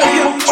You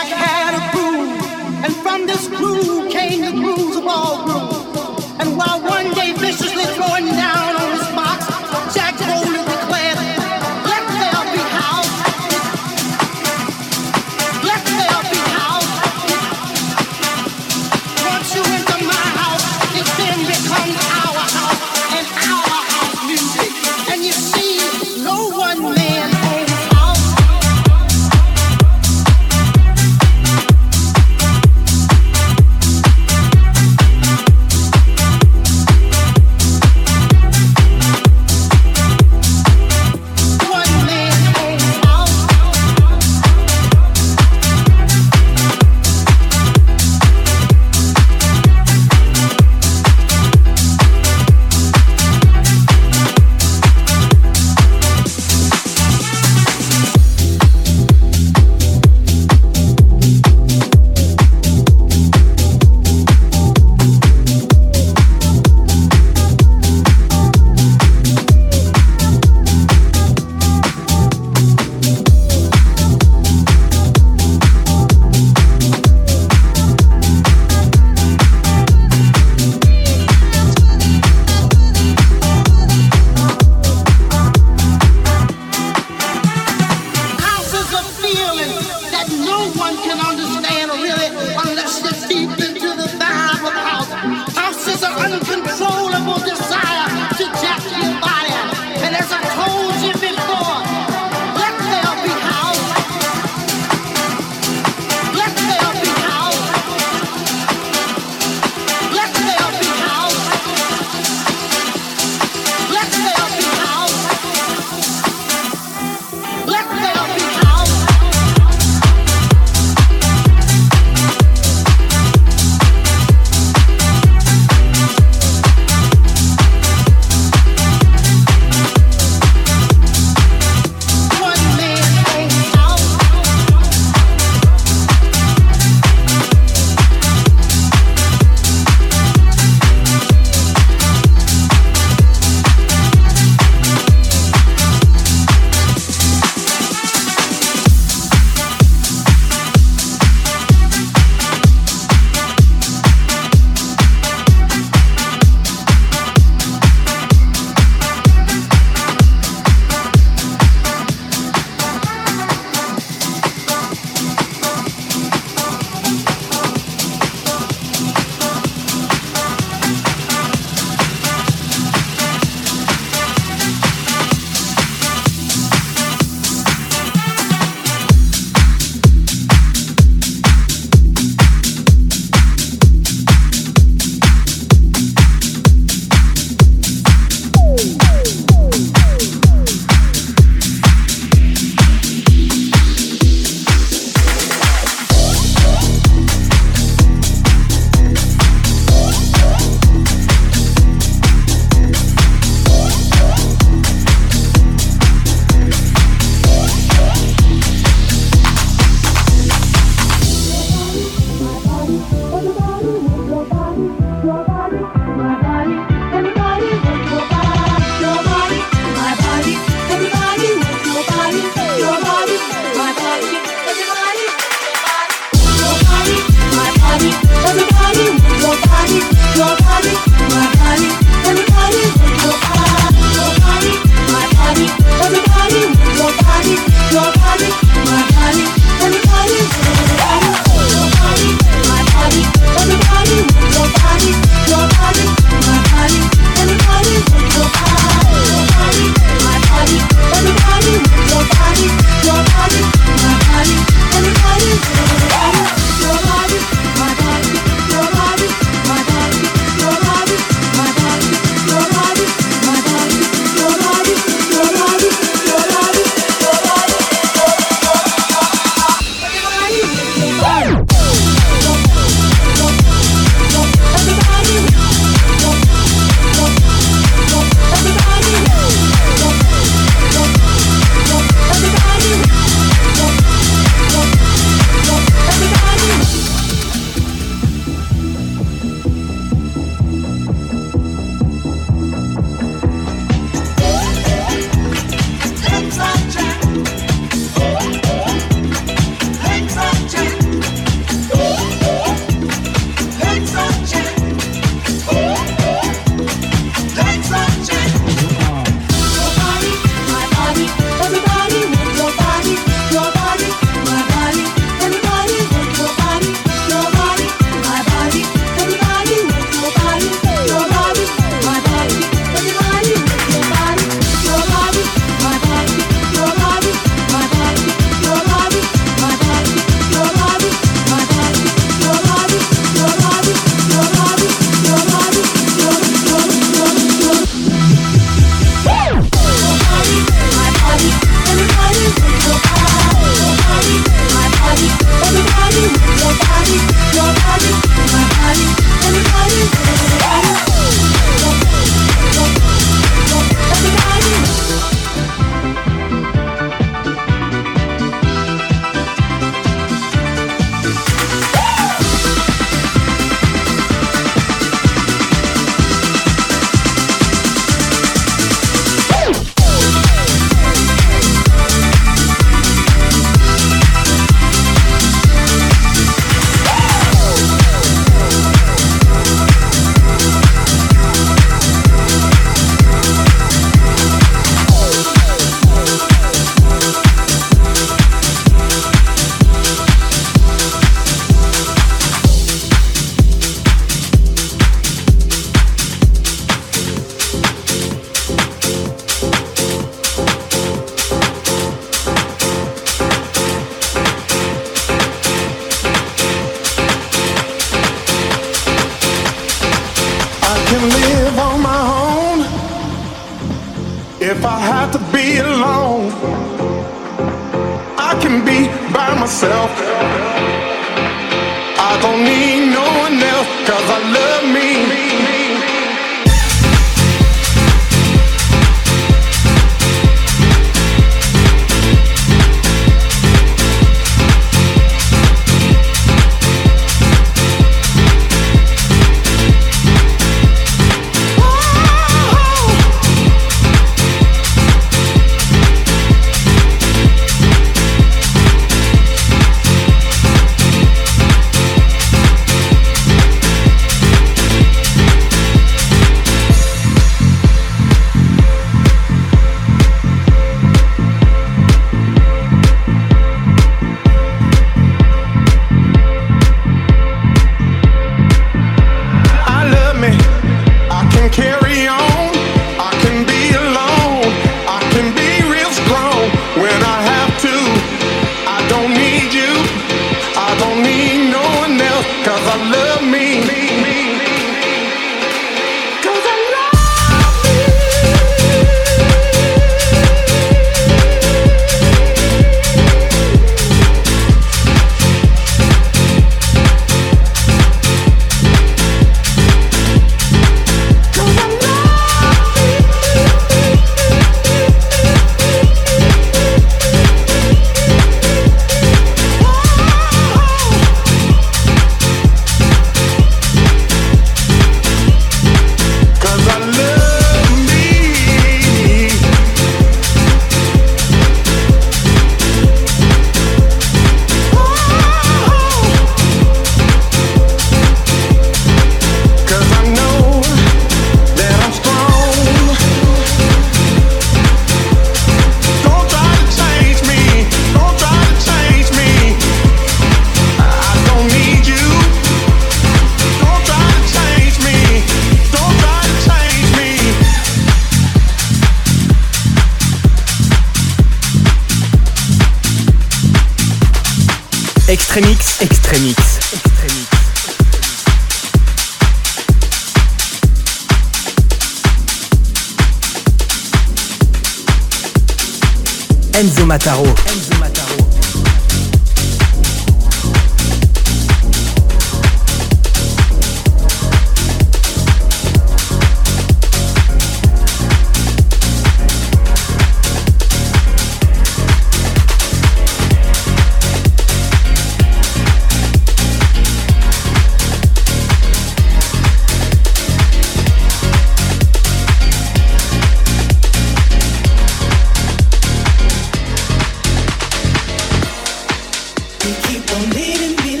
don't leave me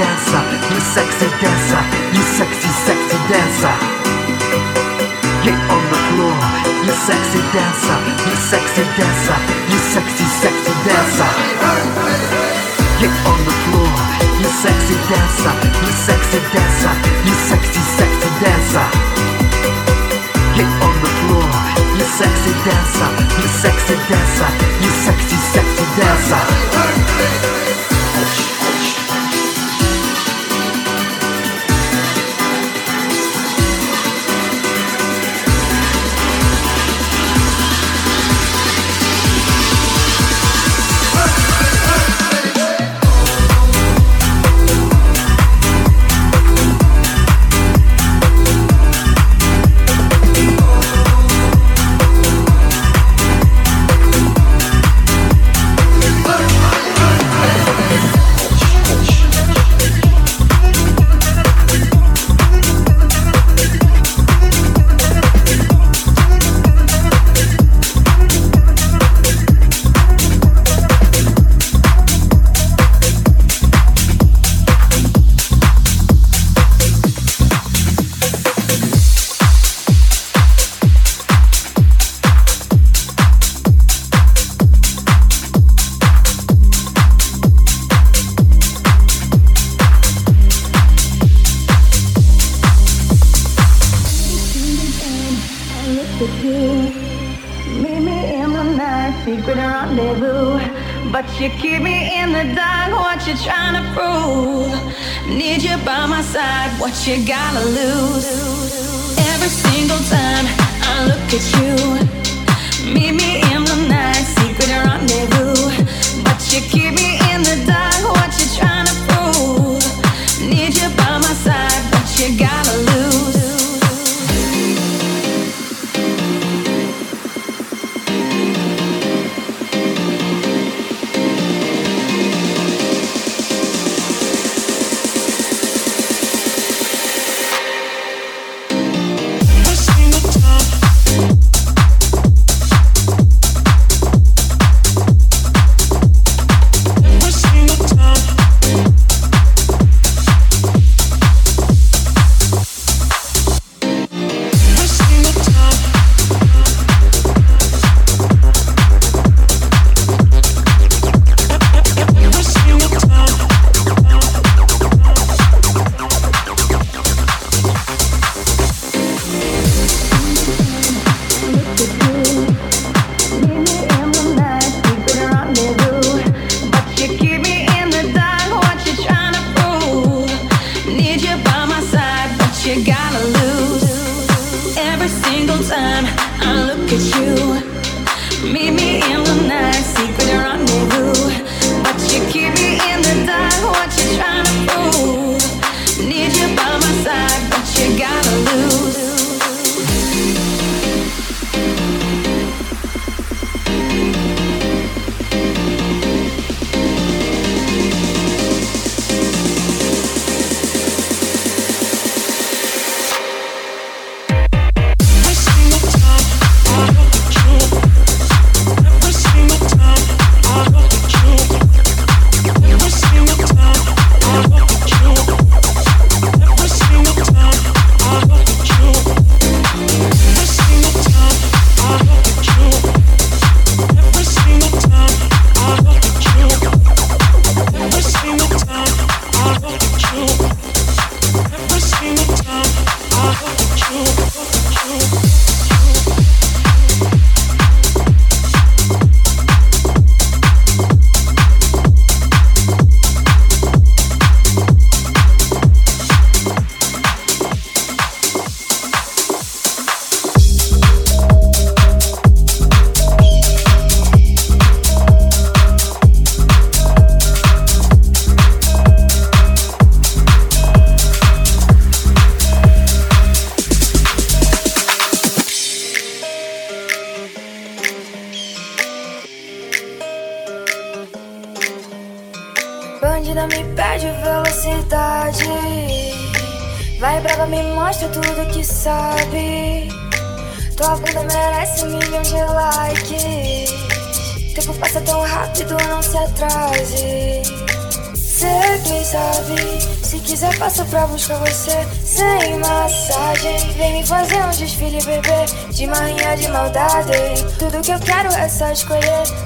dancer, you sexy dancer, you sexy, sexy dancer. Get on the floor, you sexy dancer, you sexy dancer, you sexy, sexy dancer. Get on the floor, you sexy dancer, you sexy dancer, you sexy, sexy dancer. Get on the floor, you sexy dancer, you sexy dancer, you sexy, sexy dancer. It's you.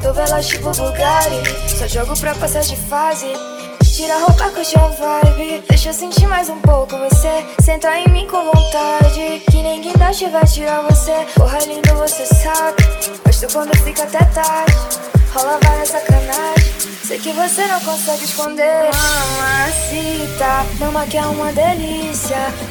Tô veloz tipo Bugatti. Só jogo pra passar de fase. Tira a roupa, curte a vibe. Deixa eu sentir mais um pouco você. Senta em mim com vontade. Que ninguém guindaste vai tirar você. Porra lindo, você sabe. Gosto quando fica até tarde. Rola várias sacanagem. Sei que você não consegue esconder. Mamacita, mama que é uma delícia.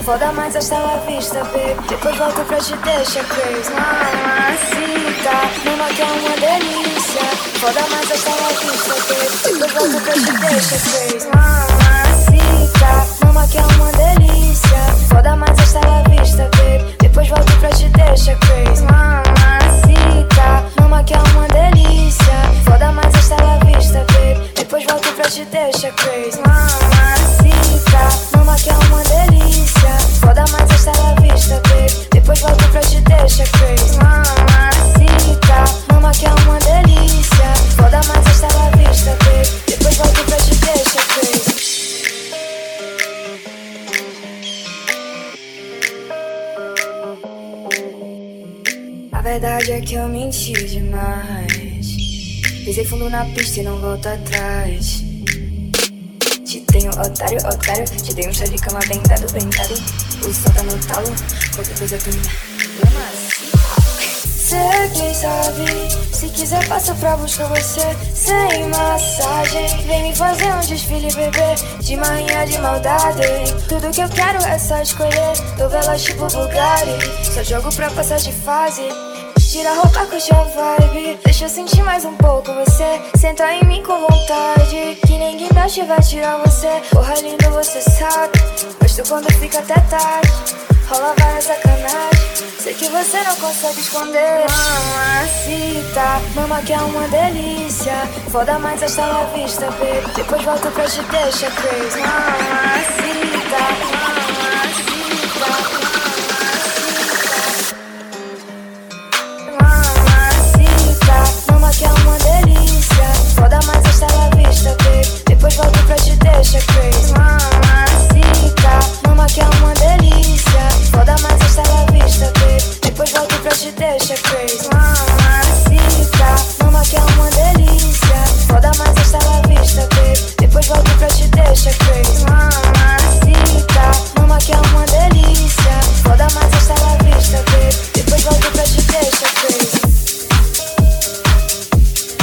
Foda mais hasta la vista, baby. Depois volto pra te deixar crazy. Mamacita, mama que é uma delícia. Foda mais hasta la vista, baby. Depois volto pra te deixar crazy. Mamacita, mama que é uma delícia. Foda mais hasta la vista, baby. Depois volto pra te deixar crazy. Mamacita, mama que é uma delícia. Foda mais hasta la vista, baby. Depois volto pra te deixar crazy Mamacita, mama que é uma delícia. Foda mais esta la vista, baby Depois volto pra te deixar crazy Mamacita, mama que é uma delícia. Foda mais esta la vista, baby Depois volto pra te deixar crazy A verdade é que eu menti demais. Pisei fundo na pista e não volto atrás. Otário, otário. Te dei um chá de cama bem dado, bem dado. O sol tá no talo. Qualquer coisa tu me. Você quem sabe Se quiser passa pra buscar você Sem massagem Vem me fazer um desfile, bebê De manhã de maldade Tudo que eu quero é só escolher Novelas tipo Bulgari Só jogo pra passar de fase Tira a roupa, curte a vibe Deixa eu sentir mais um pouco você. Senta em mim com vontade Que ninguém guindaste vai tirar você. Porra lindo, você sabe. Gosto quando fica até tarde Rola várias sacanagem Sei que você não consegue esconder. Mamacita, mama que é uma delícia. Foda mais esta la vista, baby. Depois volto pra te deixar crazy. Mamacita delícia Foda mais esta la vista, baby Depois volto pra te deixar crazy. Mamacita Mama que é uma delícia. Foda mais esta la vista, baby Depois volto pra te deixar crazy. Mamacita Mama que é uma delícia. Foda mais esta la vista, baby Depois volto pra te deixar crazy. Mamacita Mama que é uma delícia. Foda mais esta la vista, baby Depois volto pra te deixar crazy.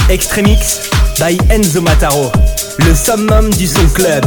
Extremix by Enzo Mataro, le summum du son club.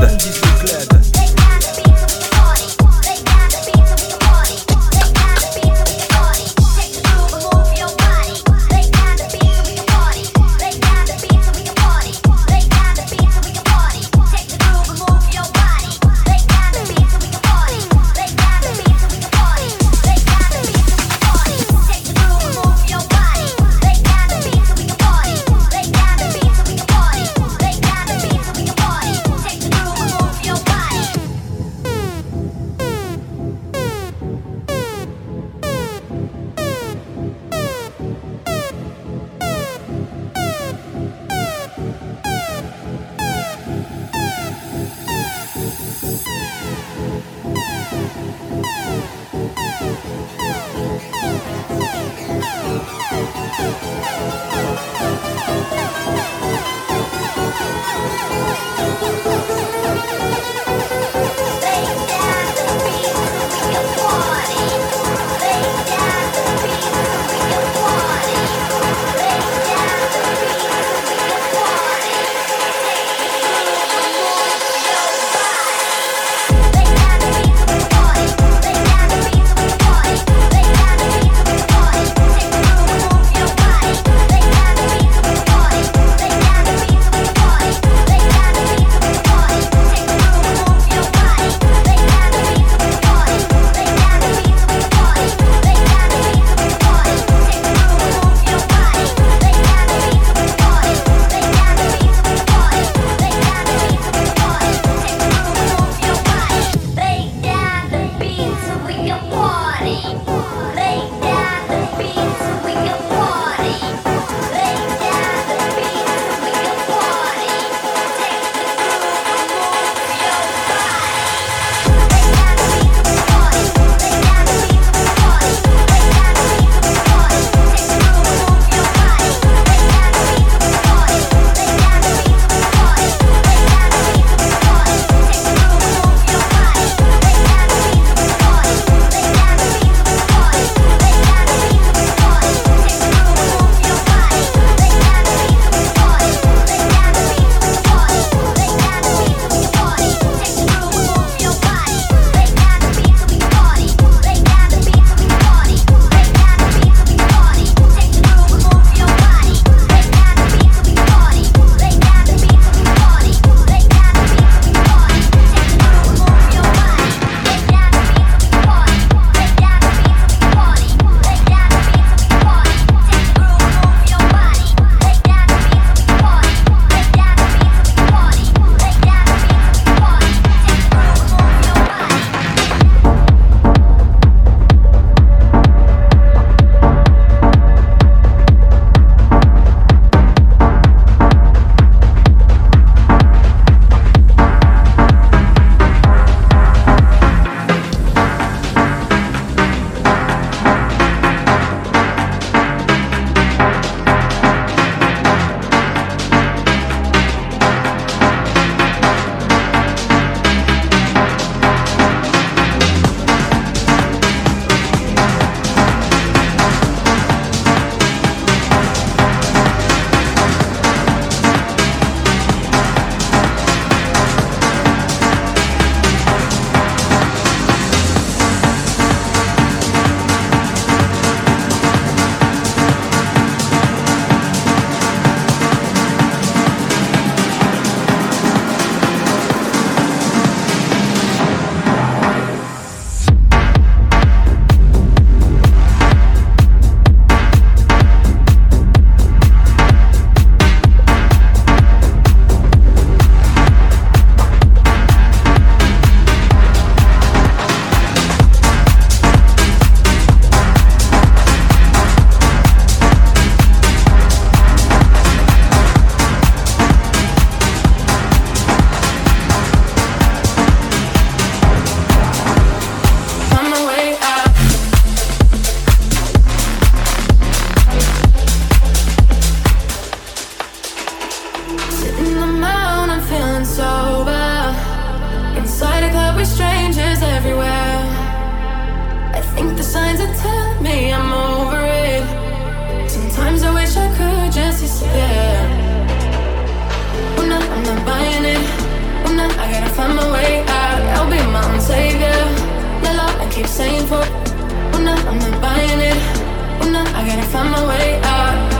Gotta find my way out.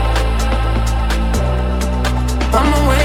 Find my way